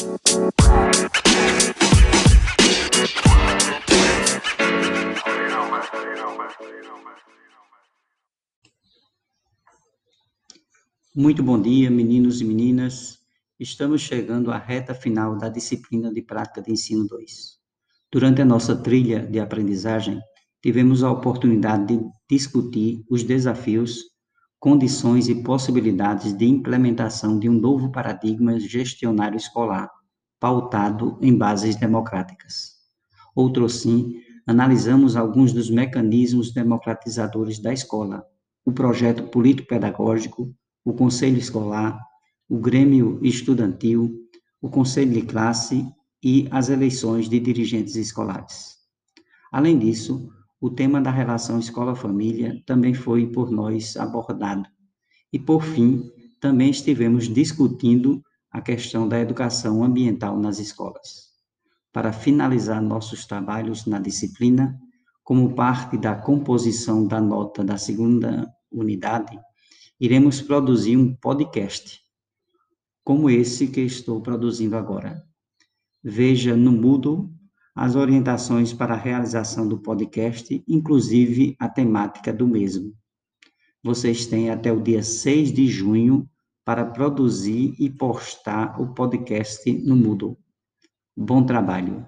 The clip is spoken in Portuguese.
Muito bom dia, meninos e meninas. Estamos chegando à reta final da disciplina de prática de ensino 2. Durante a nossa trilha de aprendizagem, tivemos a oportunidade de discutir os desafios, condições e possibilidades de implementação de um novo paradigma gestionário escolar, pautado em bases democráticas. Outro sim, analisamos alguns dos mecanismos democratizadores da escola, o projeto político-pedagógico, o conselho escolar, o grêmio estudantil, o conselho de classe e as eleições de dirigentes escolares. Além disso, o tema da relação escola-família também foi por nós abordado. E, por fim, também estivemos discutindo a questão da educação ambiental nas escolas. Para finalizar nossos trabalhos na disciplina, como parte da composição da nota da segunda unidade, iremos produzir um podcast, como esse que estou produzindo agora. Veja no Moodle as orientações para a realização do podcast, inclusive a temática do mesmo. Vocês têm até o dia 6 de junho para produzir e postar o podcast no Moodle. Bom trabalho!